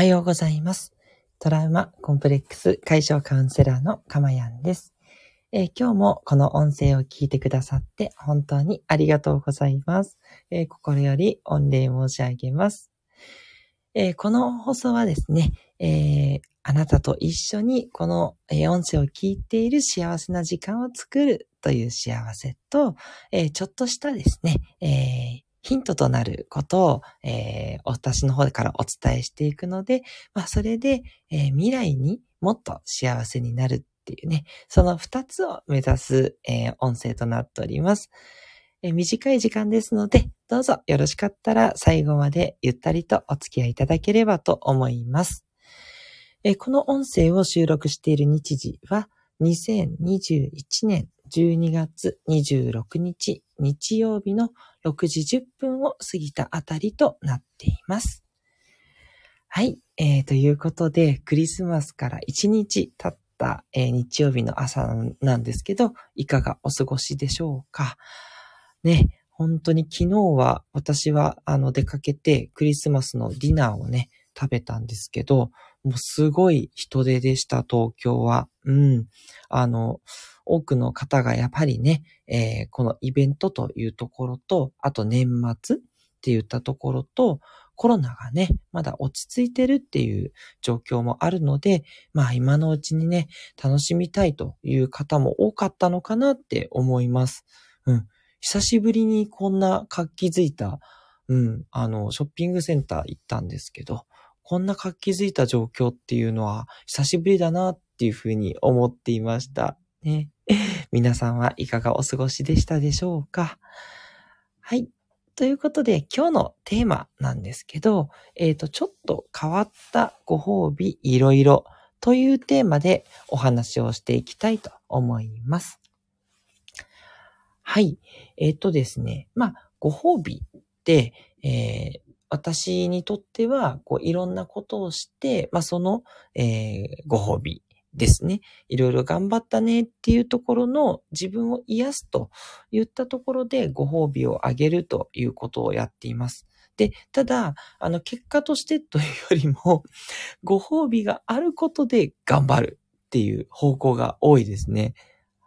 はようございます。トラウマコンプレックス解消カウンセラーのかまやんです、えー今日もこの音声を聞いてくださって本当にありがとうございます。えー心より御礼申し上げます。えーこの放送はですね、えーあなたと一緒にこの、え音声を聞いている幸せな時間を作るという幸せと、えちょっとしたですね、えーヒントとなることを、えー私の方からお伝えしていくので、まあ、それで、えー未来にもっと幸せになるっていうね、その二つを目指す、えー音声となっております。えー短い時間ですので、どうぞよろしかったら最後までゆったりとお付き合いいただければと思います。えーこの音声を収録している日時は、2021年12月26日日曜日の6時10分を過ぎたあたりとなっています。はい。えー、ということで、クリスマスから1日経った、えー日曜日の朝なんですけど、いかがお過ごしでしょうか。ね、本当に昨日は私はあの出かけてクリスマスのディナーをね、食べたんですけど、もうすごい人手でした、東京は。うん。あの、多くの方がやっぱりね、えーこのイベントというところと、あと年末って言ったところと、コロナがね、まだ落ち着いてるっていう状況もあるので、まあ今のうちにね、楽しみたいという方も多かったのかなって思います。うん。久しぶりにこんな活気づいた、うん、あの、ショッピングセンター行ったんですけど、こんな活気づいた状況っていうのは久しぶりだなっていうふうに思っていました。ね。皆さんはいかがお過ごしでしたでしょうか？はい。ということで、今日のテーマなんですけど、えっ、と、ちょっと変わったご褒美いろいろというテーマでお話をしていきたいと思います。はい。えっ、とですね。まあ、ご褒美って、えー私にとっては、こう、いろんなことをして、まあ、その、えーご褒美ですね。いろいろ頑張ったねっていうところの自分を癒すといったところでご褒美をあげるということをやっています。で、ただ、あの、結果としてというよりも、ご褒美があることで頑張るっていう方向が多いですね。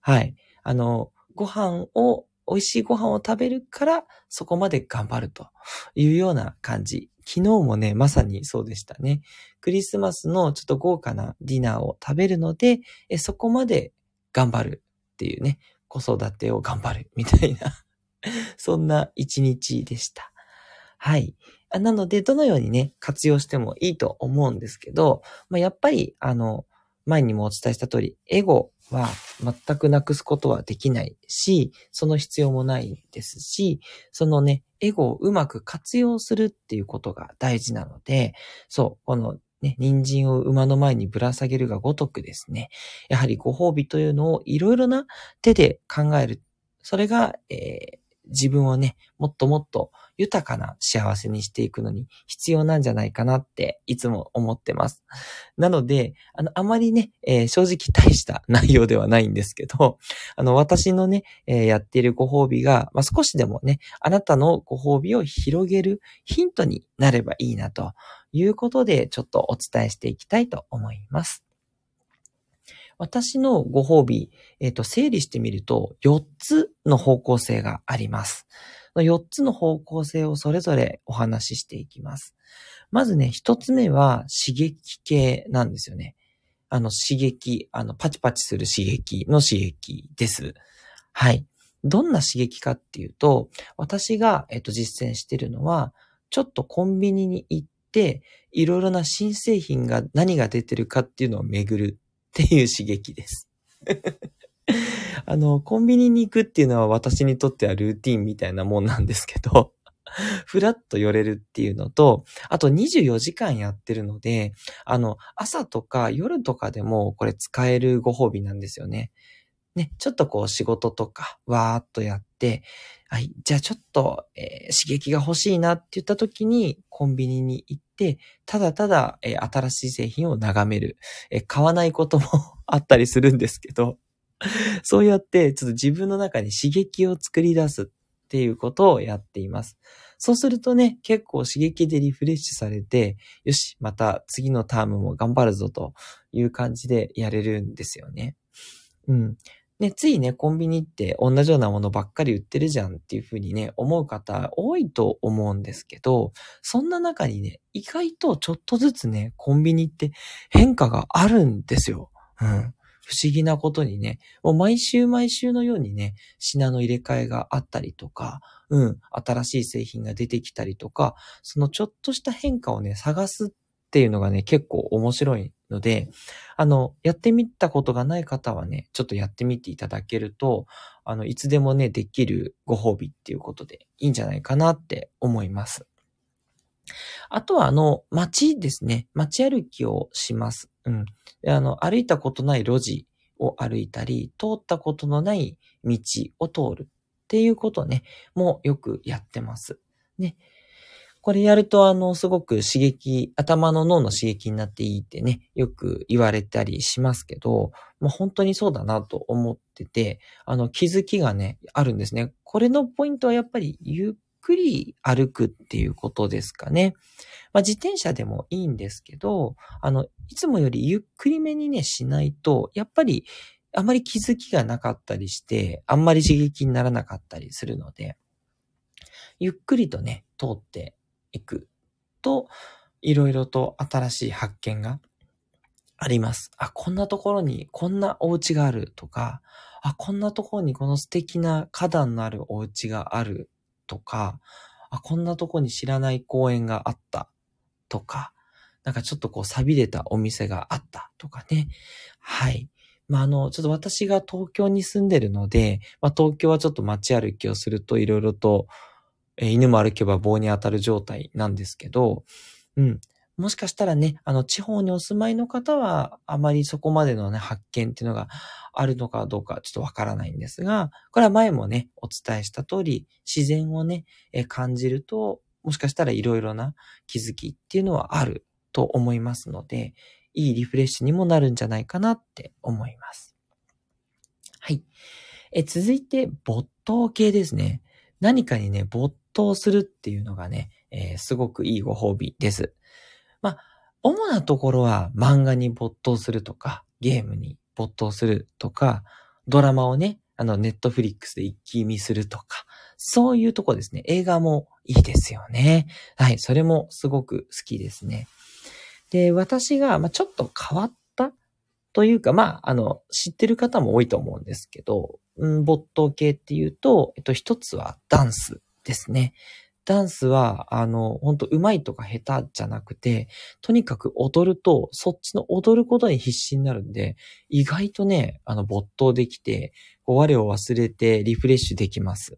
はい。あの、ご飯を、美味しいご飯を食べるから、そこまで頑張るというような感じ。昨日もね、まさにそうでしたね。クリスマスのちょっと豪華なディナーを食べるので、えそこまで頑張るっていうね、子育てを頑張るみたいな、そんな一日でした。はい。なので、どのようにね、活用してもいいと思うんですけど、まあ、やっぱり、あの、前にもお伝えした通り、エゴは全くなくすことはできないし、その必要もないですし、そのね、エゴをうまく活用するっていうことが大事なので、そう、このね、人参を馬の前にぶら下げるがごとくですね、やはりご褒美というのをいろいろな手で考える。それが、えー自分をね、もっともっと豊かな幸せにしていくのに必要なんじゃないかなっていつも思ってます。なので、あの、あまりね、えー正直大した内容ではないんですけど、あの、私のね、えーやっているご褒美が、まあ、少しでもね、あなたのご褒美を広げるヒントになればいいなということで、ちょっとお伝えしていきたいと思います。私のご褒美、えっ、と、整理してみると、4つの方向性があります。4つの方向性をそれぞれお話ししていきます。まずね、1つ目は刺激系なんですよね。あの、刺激、あの、パチパチする刺激の刺激です。はい。どんな刺激かっていうと、私が、えっと、実践してるのは、ちょっとコンビニに行って、いろいろな新製品が何が出てるかっていうのを巡るっていう刺激です。あの、コンビニに行くっていうのは私にとってはルーティンみたいなもんなんですけど、ふらっと寄れるっていうのと、あと24時間やってるので、あの、朝とか夜とかでもこれ使えるご褒美なんですよね。ね、ちょっとこう仕事とかわーっとやって、はい、じゃあちょっと、えー刺激が欲しいなって言った時にコンビニに行っ、ただただ、えー新しい製品を眺める、えー買わないことも あったりするんですけど、そうやってちょっと自分の中に刺激を作り出すっていうことをやっています。そうするとね、結構刺激でリフレッシュされて、よし、また次のタームも頑張るぞという感じでやれるんですよね。うん。ね、ついね、コンビニって同じようなものばっかり売ってるじゃんっていうふうにね、思う方多いと思うんですけど、そんな中にね、意外とちょっとずつね、コンビニって変化があるんですよ。うん。不思議なことにね、もう毎週毎週のようにね、品の入れ替えがあったりとか、うん、新しい製品が出てきたりとか、そのちょっとした変化をね、探すっていうのがね、結構面白いので、あの、やってみたことがない方はね、ちょっとやってみていただけると、あの、いつでもね、できるご褒美っていうことでいいんじゃないかなって思います。あとは、あの、街ですね。街歩きをします。うん。あの、歩いたことない路地を歩いたり、通ったことのない道を通るっていうことね、もうよくやってます。ね。これやると、あの、すごく刺激、頭の脳の刺激になっていいってね、よく言われたりしますけど、もう本当にそうだなと思ってて、あの、気づきがね、あるんですね。これのポイントはやっぱり、ゆっくり歩くっていうことですかね。まあ、自転車でもいいんですけど、あの、いつもよりゆっくりめにね、しないと、やっぱり、あまり気づきがなかったりして、あんまり刺激にならなかったりするので、ゆっくりとね、通っていくと、いろいろと新しい発見があります。あ、こんなところにこんなお家があるとか、あ、こんなところにこの素敵な花壇のあるお家があるとか、あ、こんなところに知らない公園があったとか、なんかちょっとこう錆びれたお店があったとかね。はい。まあ、あの、ちょっと私が東京に住んでるので、まあ、東京はちょっと街歩きをするといろいろと、え、犬も歩けば棒に当たる状態なんですけど、うん。もしかしたらね、あの、地方にお住まいの方は、あまりそこまでのね、発見っていうのがあるのかどうかちょっとわからないんですが、これは前もね、お伝えした通り、自然をね、え感じると、もしかしたらいろいろな気づきっていうのはあると思いますので、いいリフレッシュにもなるんじゃないかなって思います。はい。え続いて、没頭系ですね。何かにね、没頭するっていうのがね、えー、すごくいいご褒美です。まあ、主なところは漫画に没頭するとか、ゲームに没頭するとか、ドラマをね、あの、ネットフリックスで一気見するとか、そういうとこですね。映画もいいですよね。はい、それもすごく好きですね。で、私が、まあ、ちょっと変わったというか、まあ、あの、知ってる方も多いと思うんですけど、没頭系っていうと、えっと、一つはダンスですね。ダンスは、あの、本当上手いとか下手じゃなくて、とにかく踊ると、そっちの踊ることに必死になるんで、意外とね、あの、没頭できて、我を忘れてリフレッシュできます。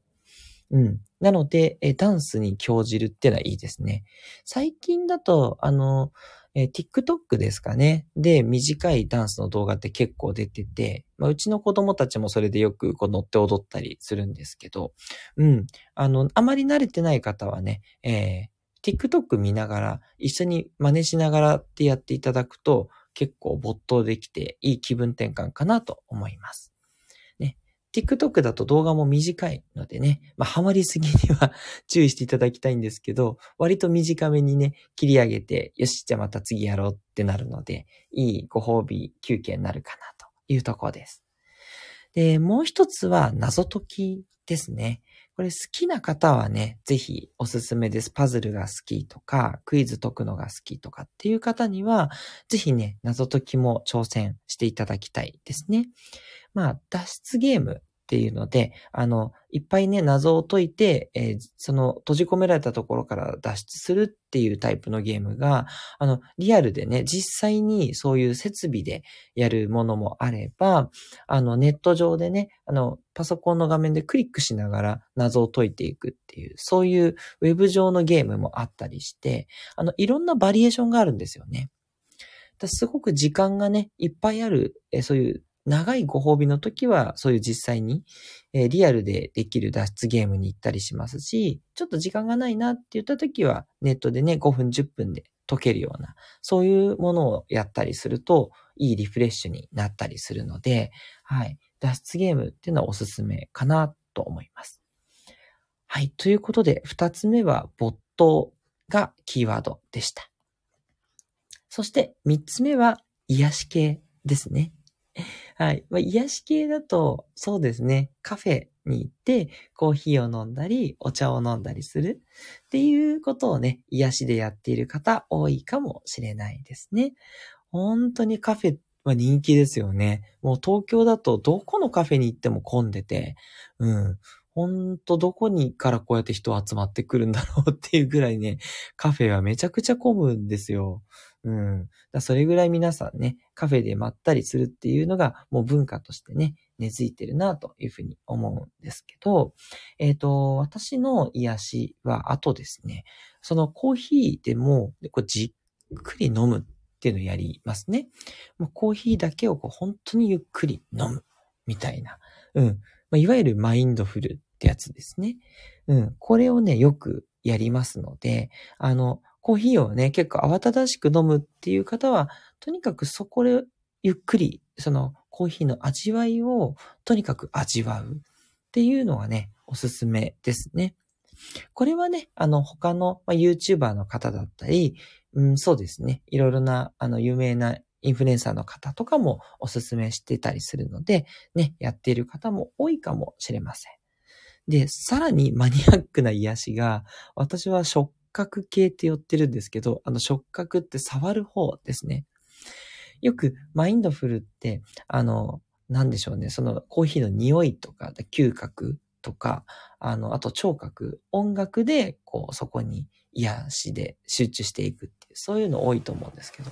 うん。なので、えダンスに興じるってのはいいですね。最近だと、あの、えー、TikTok ですかね。で、短いダンスの動画って結構出てて、まあ、うちの子供たちもそれでよくこう乗って踊ったりするんですけど、うん。あの、あまり慣れてない方はね、えー、TikTok 見ながら、一緒に真似しながらってやっていただくと、結構没頭できていい気分転換かなと思います。TikTok だと動画も短いのでね、まあ、ハマりすぎには 注意していただきたいんですけど、割と短めにね、切り上げて、よし、じゃあまた次やろうってなるので、いいご褒美休憩になるかなというところです。で、もう一つは謎解きですね。これ好きな方はね、ぜひおすすめです。パズルが好きとか、クイズ解くのが好きとかっていう方には、ぜひね、謎解きも挑戦していただきたいですね。まあ、脱出ゲームっていうので、あの、いっぱいね、謎を解いて、えー、その閉じ込められたところから脱出するっていうタイプのゲームが、あの、リアルでね、実際にそういう設備でやるものもあれば、あの、ネット上でね、あの、パソコンの画面でクリックしながら謎を解いていくっていう、そういうウェブ上のゲームもあったりして、あの、いろんなバリエーションがあるんですよね。すごく時間がね、いっぱいある、えそういう長いご褒美の時は、そういう実際に、えー、リアルでできる脱出ゲームに行ったりしますし、ちょっと時間がないなって言った時は、ネットでね、5分10分で解けるような、そういうものをやったりすると、いいリフレッシュになったりするので、はい。脱出ゲームっていうのはおすすめかなと思います。はい。ということで、二つ目は没頭がキーワードでした。そして三つ目は癒し系ですね。はい。まあ、癒し系だと、そうですね。カフェに行って、コーヒーを飲んだり、お茶を飲んだりするっていうことをね、癒しでやっている方多いかもしれないですね。本当にカフェは人気ですよね。もう東京だとどこのカフェに行っても混んでて、うん。ほんとどこにからこうやって人集まってくるんだろうっていうぐらいね、カフェはめちゃくちゃ混むんですよ。うん。だそれぐらい皆さんね、カフェでまったりするっていうのがもう文化としてね、根付いてるなというふうに思うんですけど、えっ、ー、と、私の癒しは、あとですね、そのコーヒーでも、こうじっくり飲むっていうのをやりますね。もうコーヒーだけをこう本当にゆっくり飲むみたいな。うん。まあ、いわゆるマインドフルってやつですね。うん。これをね、よくやりますので、あの、コーヒーをね、結構慌ただしく飲むっていう方は、とにかくそこでゆっくり、そのコーヒーの味わいをとにかく味わうっていうのがね、おすすめですね。これはね、あの、他の、まあ、YouTuber の方だったり、うん、そうですね。いろいろな、あの、有名なインフルエンサーの方とかもおすすめしてたりするので、ね、やっている方も多いかもしれません。で、さらにマニアックな癒しが、私は食覚系って言ってるんですけど、あの触覚って触る方ですね。よくマインドフルって、あの、なんでしょうね、そのコーヒーの匂いとか、嗅覚とか、あの、あと聴覚、音楽で、こう、そこに癒しで集中していくっていう、そういうの多いと思うんですけど、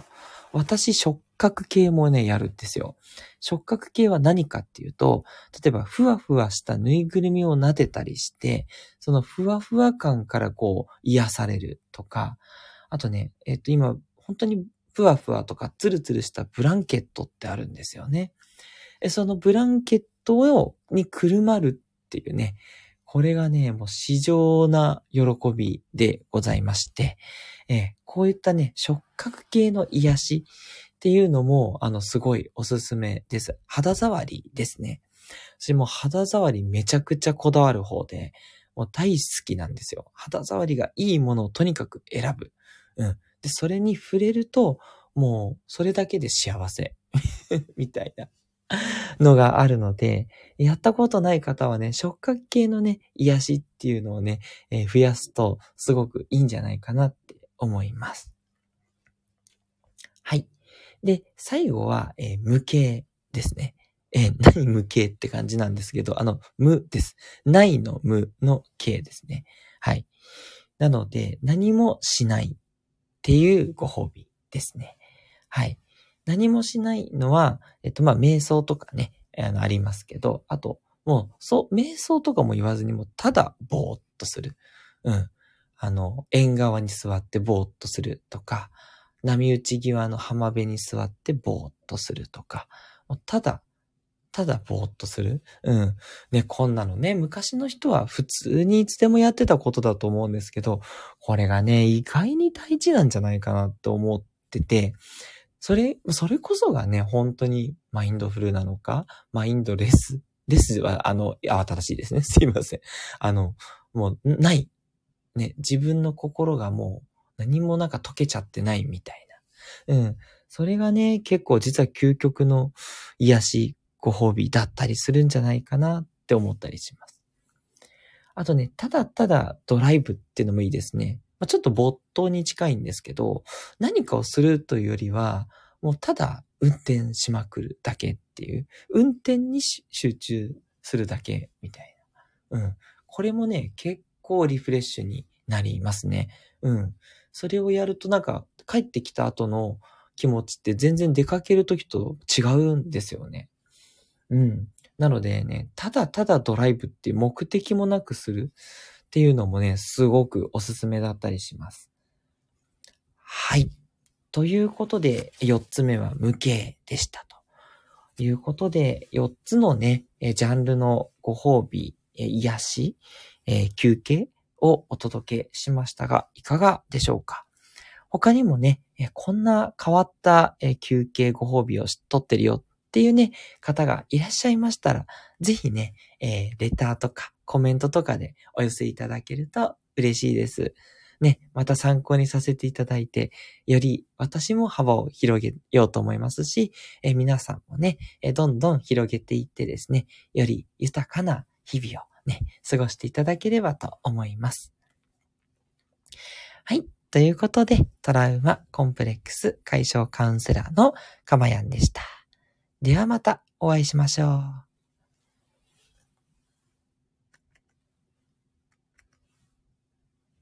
私、触覚系もね、やるんですよ。触覚系は何かっていうと、例えば、ふわふわしたぬいぐるみを撫でたりして、そのふわふわ感からこう、癒されるとか、あとね、えっと、今、本当にふわふわとかツルツルしたブランケットってあるんですよね。そのブランケットを、にくるまるっていうね、これがね、もう至上な喜びでございまして、えこういったね、触覚系の癒しっていうのも、あの、すごいおすすめです。肌触りですね。私も肌触りめちゃくちゃこだわる方で、もう大好きなんですよ。肌触りがいいものをとにかく選ぶ。うん。で、それに触れると、もう、それだけで幸せ。みたいな。のがあるので、やったことない方はね、触覚系のね、癒しっていうのをね、えー、増やすとすごくいいんじゃないかなって思います。はい。で、最後は、えー、無形ですね。えー、何無形って感じなんですけど、あの、無です。ないの無の形ですね。はい。なので、何もしないっていうご褒美ですね。はい。何もしないのは、えっと、まあ、瞑想とかね、あの、ありますけど、あと、もう、そう、瞑想とかも言わずにも、ただ、ぼーっとする。うん。あの、縁側に座ってぼーっとするとか、波打ち際の浜辺に座ってぼーっとするとか、ただ、ただぼーっとする。うん。ね、こんなのね、昔の人は普通にいつでもやってたことだと思うんですけど、これがね、意外に大事なんじゃないかなって思ってて、それ、それこそがね、本当にマインドフルなのか、マインドレス。レスは、あの、あ、正しいですね。すいません。あの、もう、ない。ね、自分の心がもう何もなんか溶けちゃってないみたいな。うん。それがね、結構実は究極の癒し、ご褒美だったりするんじゃないかなって思ったりします。あとね、ただただドライブっていうのもいいですね。まあ、ちょっと没頭に近いんですけど、何かをするというよりは、もうただ運転しまくるだけっていう、運転に集中するだけみたいな。うん。これもね、結構リフレッシュになりますね。うん。それをやるとなんか帰ってきた後の気持ちって全然出かけるときと違うんですよね。うん。なのでね、ただただドライブっていう目的もなくする。っていうのもね、すごくおすすめだったりします。はい。ということで、4つ目は無形でしたと。いうことで、4つのね、ジャンルのご褒美、癒し、え休憩をお届けしましたが、いかがでしょうか？他にもね、こんな変わった休憩ご褒美を取ってるよっていうね、方がいらっしゃいましたら、ぜひね、えー、レターとかコメントとかでお寄せいただけると嬉しいです。ね、また参考にさせていただいて、より私も幅を広げようと思いますし、え皆さんもね、どんどん広げていってですね、より豊かな日々をね、過ごしていただければと思います。はい。ということで、トラウマコンプレックス解消カウンセラーのかまやんでした。ではまたお会いしましょう。